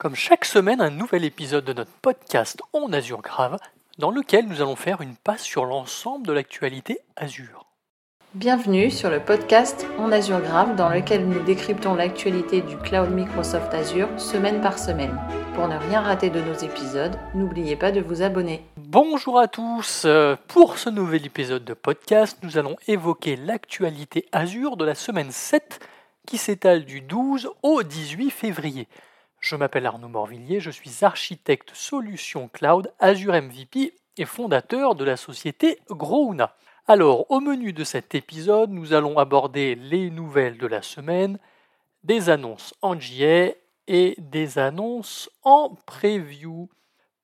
Comme chaque semaine, un nouvel épisode de notre podcast On Azure Grave, dans lequel nous allons faire une passe sur l'ensemble de l'actualité Azure. Bienvenue sur le podcast On Azure Grave, dans lequel nous décryptons l'actualité du cloud Microsoft Azure semaine par semaine. Pour ne rien rater de nos épisodes, n'oubliez pas de vous abonner. Bonjour à tous. Euh, Pour ce nouvel épisode de podcast, nous allons évoquer l'actualité Azure de la semaine 7 qui s'étale du 12 au 18 février. Je m'appelle Arnaud Morvillier, je suis architecte solution cloud Azure MVP et fondateur de la société Grouna. Alors, au menu de cet épisode, nous allons aborder les nouvelles de la semaine, des annonces en JA et des annonces en preview.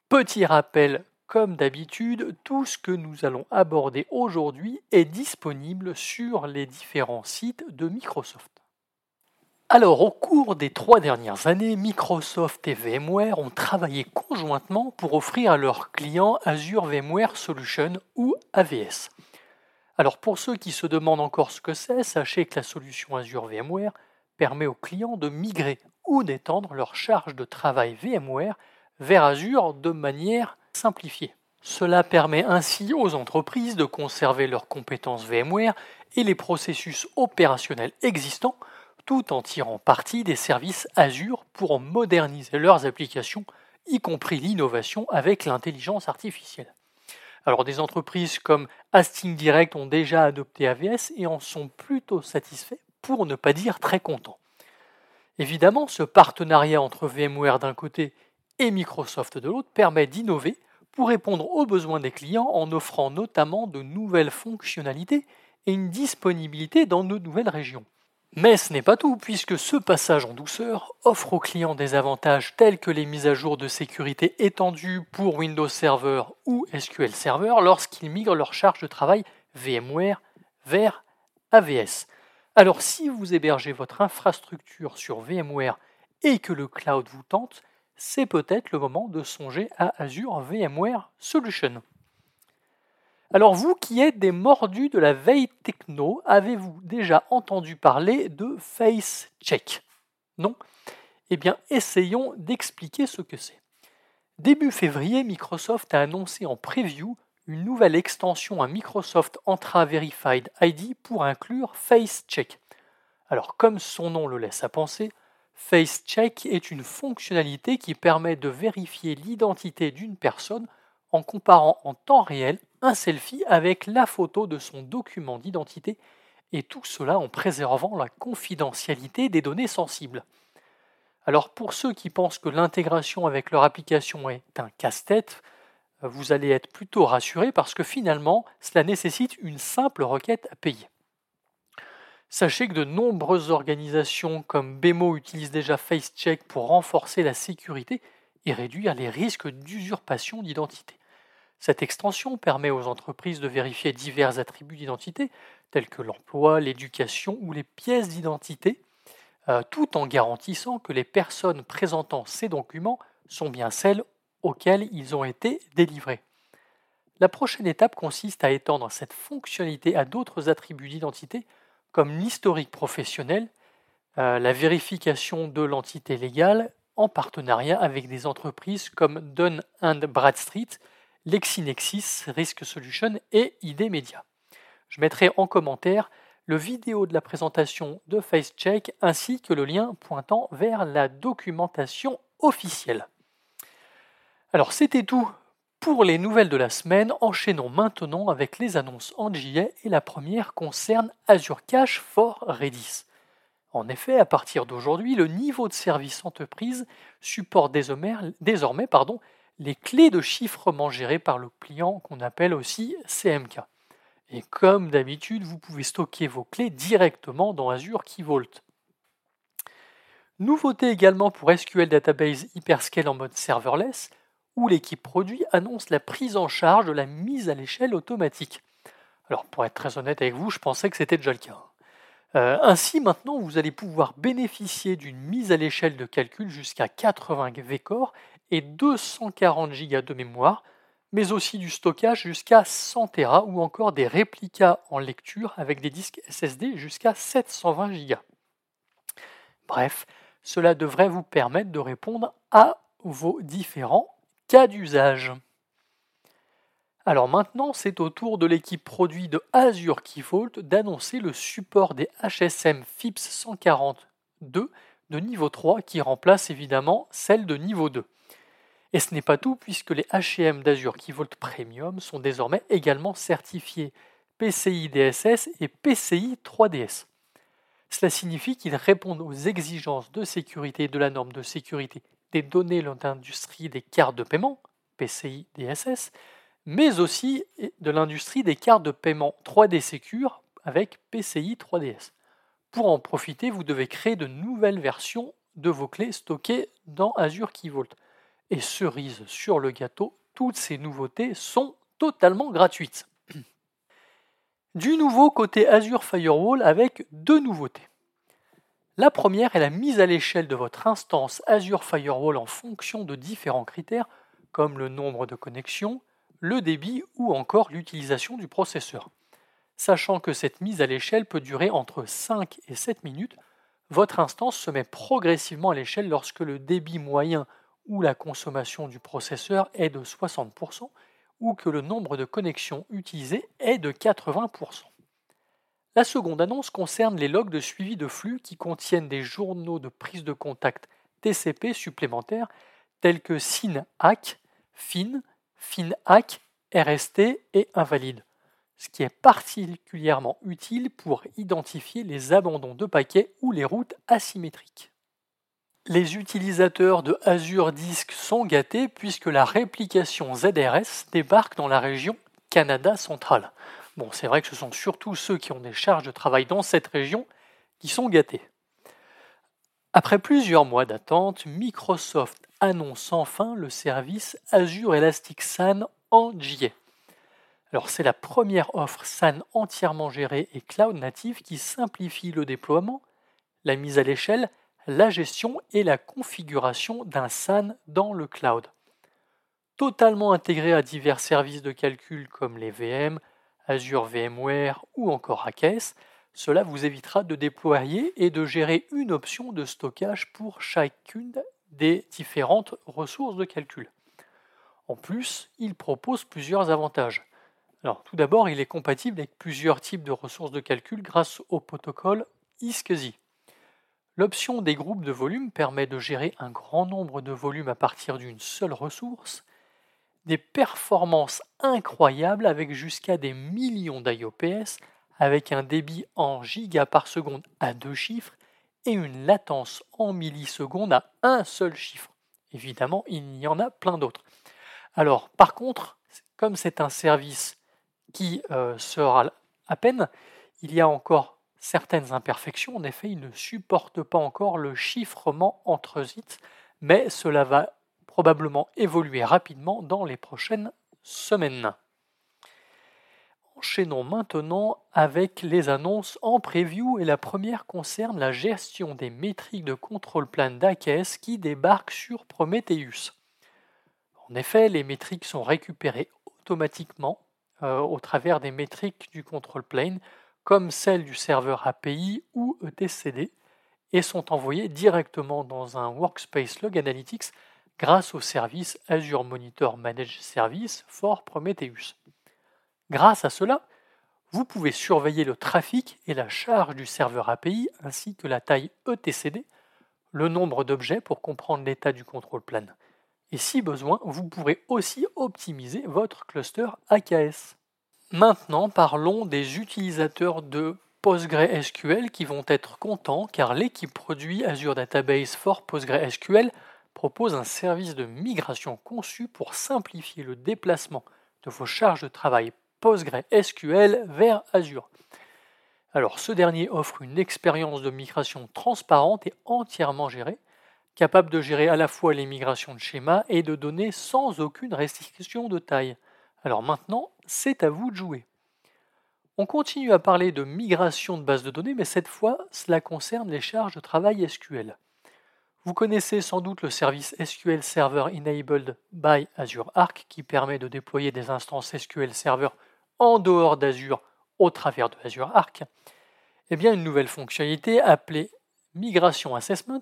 Petit rappel, comme d'habitude, tout ce que nous allons aborder aujourd'hui est disponible sur les différents sites de Microsoft. Alors, au cours des trois dernières années, Microsoft et VMware ont travaillé conjointement pour offrir à leurs clients Azure VMware Solution ou AVS. Alors, pour ceux qui se demandent encore ce que c'est, sachez que la solution Azure VMware permet aux clients de migrer ou d'étendre leur charge de travail VMware vers Azure de manière simplifiée. Cela permet ainsi aux entreprises de conserver leurs compétences VMware et les processus opérationnels existants tout en tirant parti des services Azure pour moderniser leurs applications, y compris l'innovation avec l'intelligence artificielle. Alors des entreprises comme Hastings Direct ont déjà adopté AVS et en sont plutôt satisfaits, pour ne pas dire très contents. Évidemment, ce partenariat entre VMware d'un côté et Microsoft de l'autre permet d'innover pour répondre aux besoins des clients en offrant notamment de nouvelles fonctionnalités et une disponibilité dans de nouvelles régions. Mais ce n'est pas tout, puisque ce passage en douceur offre aux clients des avantages tels que les mises à jour de sécurité étendues pour Windows Server ou SQL Server lorsqu'ils migrent leur charge de travail VMware vers AVS. Alors si vous hébergez votre infrastructure sur VMware et que le cloud vous tente, c'est peut-être le moment de songer à Azure VMware Solution. Alors vous qui êtes des mordus de la veille techno, avez-vous déjà entendu parler de Face Check? Non? Eh bien essayons d'expliquer ce que c'est. Début février, Microsoft a annoncé en preview une nouvelle extension à Microsoft Entra Verified ID pour inclure Face Check. Alors comme son nom le laisse à penser, Face Check est une fonctionnalité qui permet de vérifier l'identité d'une personne en comparant en temps réel un selfie avec la photo de son document d'identité, et tout cela en préservant la confidentialité des données sensibles. Alors pour ceux qui pensent que l'intégration avec leur application est un casse-tête, vous allez être plutôt rassurés parce que finalement, cela nécessite une simple requête à payer. Sachez que de nombreuses organisations comme BMO utilisent déjà FaceCheck pour renforcer la sécurité et réduire les risques d'usurpation d'identité. Cette extension permet aux entreprises de vérifier divers attributs d'identité, tels que l'emploi, l'éducation ou les pièces d'identité, euh, tout en garantissant que les personnes présentant ces documents sont bien celles auxquelles ils ont été délivrés. La prochaine étape consiste à étendre cette fonctionnalité à d'autres attributs d'identité, comme l'historique professionnel, euh, la vérification de l'entité légale, en partenariat avec des entreprises comme Dun Bradstreet, LexinexIs, Risk Solution et ID Media. Je mettrai en commentaire le vidéo de la présentation de FaceCheck ainsi que le lien pointant vers la documentation officielle. Alors c'était tout pour les nouvelles de la semaine. Enchaînons maintenant avec les annonces en JA et la première concerne Azure Cache for Redis. En effet, à partir d'aujourd'hui, le niveau de service entreprise supporte désormais, les clés de chiffrement gérées par le client qu'on appelle aussi CMK. Et comme d'habitude, vous pouvez stocker vos clés directement dans Azure Key Vault. Nouveauté également pour SQL Database Hyperscale en mode serverless, où l'équipe produit annonce la prise en charge de la mise à l'échelle automatique. Alors pour être très honnête avec vous, je pensais que c'était déjà le cas. Euh, ainsi, maintenant, vous allez pouvoir bénéficier d'une mise à l'échelle de calcul jusqu'à 80 vCore et 240 Go de mémoire, mais aussi du stockage jusqu'à 100 Tera ou encore des réplicas en lecture avec des disques SSD jusqu'à 720 Go. Bref, Cela devrait vous permettre de répondre à vos différents cas d'usage. Alors maintenant, c'est au tour de l'équipe produit de Azure Key Vault d'annoncer le support des HSM FIPS 142 de niveau 3 qui remplace évidemment celle de niveau 2. Et ce n'est pas tout puisque les HM d'Azure Key Vault Premium sont désormais également certifiés PCI DSS et PCI 3DS. Cela signifie qu'ils répondent aux exigences de sécurité de la norme de sécurité des données d'industrie des cartes de paiement, PCI DSS, mais aussi de l'industrie des cartes de paiement 3D Secure avec PCI 3DS. Pour en profiter, vous devez créer de nouvelles versions de vos clés stockées dans Azure Key Vault. Et cerise sur le gâteau, toutes ces nouveautés sont totalement gratuites. Du nouveau côté Azure Firewall avec deux nouveautés. La première est la mise à l'échelle de votre instance Azure Firewall en fonction de différents critères comme le nombre de connexions, le débit ou encore l'utilisation du processeur. Sachant que cette mise à l'échelle peut durer entre 5 et 7 minutes, votre instance se met progressivement à l'échelle lorsque le débit moyen ou la consommation du processeur est de 60% ou que le nombre de connexions utilisées est de 80%. La seconde annonce concerne les logs de suivi de flux qui contiennent des journaux de prise de contact TCP supplémentaires tels que SYN-ACK, FIN, FIN-ACK, RST et invalide, ce qui est particulièrement utile pour identifier les abandons de paquets ou les routes asymétriques. Les utilisateurs de Azure Disk sont gâtés puisque la réplication ZRS débarque dans la région Canada centrale. Bon, c'est vrai que ce sont surtout ceux qui ont des charges de travail dans cette région qui sont gâtés. Après plusieurs mois d'attente, Microsoft annonce enfin le service Azure Elastic SAN en JA. Alors c'est la première offre SAN entièrement gérée et cloud native qui simplifie le déploiement, la mise à l'échelle, la gestion et la configuration d'un SAN dans le cloud. Totalement intégré à divers services de calcul comme les VM, Azure VMware ou encore AKS, cela vous évitera de déployer et de gérer une option de stockage pour chacune des différentes ressources de calcul. En plus, il propose plusieurs avantages. Tout d'abord, il est compatible avec plusieurs types de ressources de calcul grâce au protocole ISCSI. L'option des groupes de volume permet de gérer un grand nombre de volumes à partir d'une seule ressource des performances incroyables avec jusqu'à des millions d'IOPS, avec un débit en giga par seconde à deux chiffres et une latence en millisecondes à un seul chiffre. Évidemment, il y en a plein d'autres. Alors, par contre, comme c'est un service qui euh, sera à peine, il y a encore certaines imperfections. En effet, il ne supporte pas encore le chiffrement entre ZIT, mais cela va probablement évoluer rapidement dans les prochaines semaines. Enchaînons maintenant avec les annonces en preview et la première concerne la gestion des métriques de contrôle plan d'AKS qui débarquent sur Prometheus. En effet, les métriques sont récupérées automatiquement euh, au travers des métriques du control plane comme celles du serveur API ou etcd et sont envoyées directement dans un Workspace Log Analytics grâce au service Azure Monitor Managed Service for Prometheus. Grâce à cela, vous pouvez surveiller le trafic et la charge du serveur API ainsi que la taille etcd, le nombre d'objets pour comprendre l'état du contrôle plan. Et si besoin, vous pourrez aussi optimiser votre cluster AKS. Maintenant, parlons des utilisateurs de PostgreSQL qui vont être contents car l'équipe produit Azure Database for PostgreSQL propose un service de migration conçu pour simplifier le déplacement de vos charges de travail PostgreSQL vers Azure. Alors ce dernier offre une expérience de migration transparente et entièrement gérée, capable de gérer à la fois les migrations de schémas et de données sans aucune restriction de taille. Alors maintenant, c'est à vous de jouer. On continue à parler de migration de bases de données, mais cette fois, cela concerne les charges de travail SQL. Vous connaissez sans doute le service SQL Server Enabled by Azure Arc qui permet de déployer des instances SQL Server en dehors d'Azure au travers de Azure Arc. Eh une nouvelle fonctionnalité appelée Migration Assessment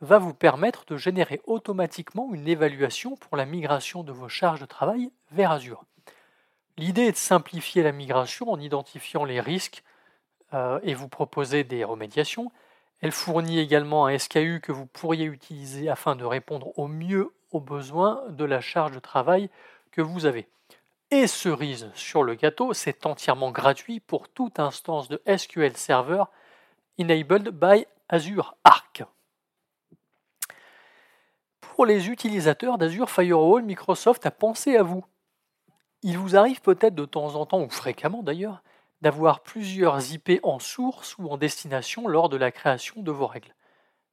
va vous permettre de générer automatiquement une évaluation pour la migration de vos charges de travail vers Azure. L'idée est de simplifier la migration en identifiant les risques euh, et vous proposer des remédiations. Elle fournit également un SKU que vous pourriez utiliser afin de répondre au mieux aux besoins de la charge de travail que vous avez. Et cerise sur le gâteau, c'est entièrement gratuit pour toute instance de SQL Server enabled by Azure Arc. Pour les utilisateurs d'Azure Firewall, Microsoft a pensé à vous. Il vous arrive peut-être de temps en temps, ou fréquemment d'ailleurs, d'avoir plusieurs IP en source ou en destination lors de la création de vos règles.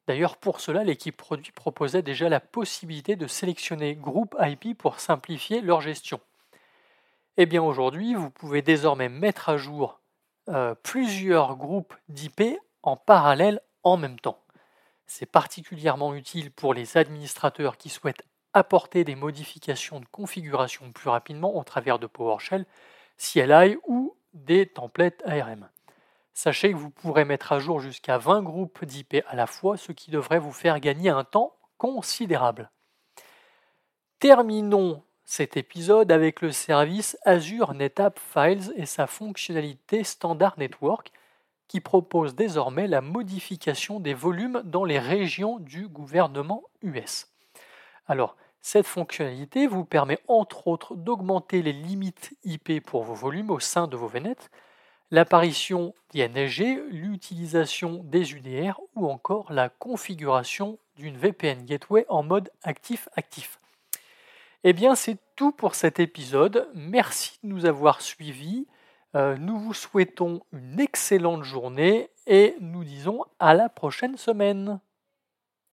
D'ailleurs, pour cela, l'équipe produit proposait déjà la possibilité de sélectionner groupe IP pour simplifier leur gestion. Eh bien aujourd'hui, vous pouvez désormais mettre à jour euh, plusieurs groupes d'IP en parallèle en même temps. C'est particulièrement utile pour les administrateurs qui souhaitent apporter des modifications de configuration plus rapidement au travers de PowerShell, CLI ou des templates ARM. Sachez que vous pourrez mettre à jour jusqu'à 20 groupes d'IP à la fois, ce qui devrait vous faire gagner un temps considérable. Terminons cet épisode avec le service Azure NetApp Files et sa fonctionnalité Standard Network qui propose désormais la modification des volumes dans les régions du gouvernement US. Alors, cette fonctionnalité vous permet entre autres d'augmenter les limites IP pour vos volumes au sein de vos VNet, l'apparition d'INSG, l'utilisation des UDR ou encore la configuration d'une VPN Gateway en mode actif-actif. Eh bien, c'est tout pour cet épisode. Merci de nous avoir suivis. Euh, nous vous souhaitons une excellente journée et nous disons à la prochaine semaine.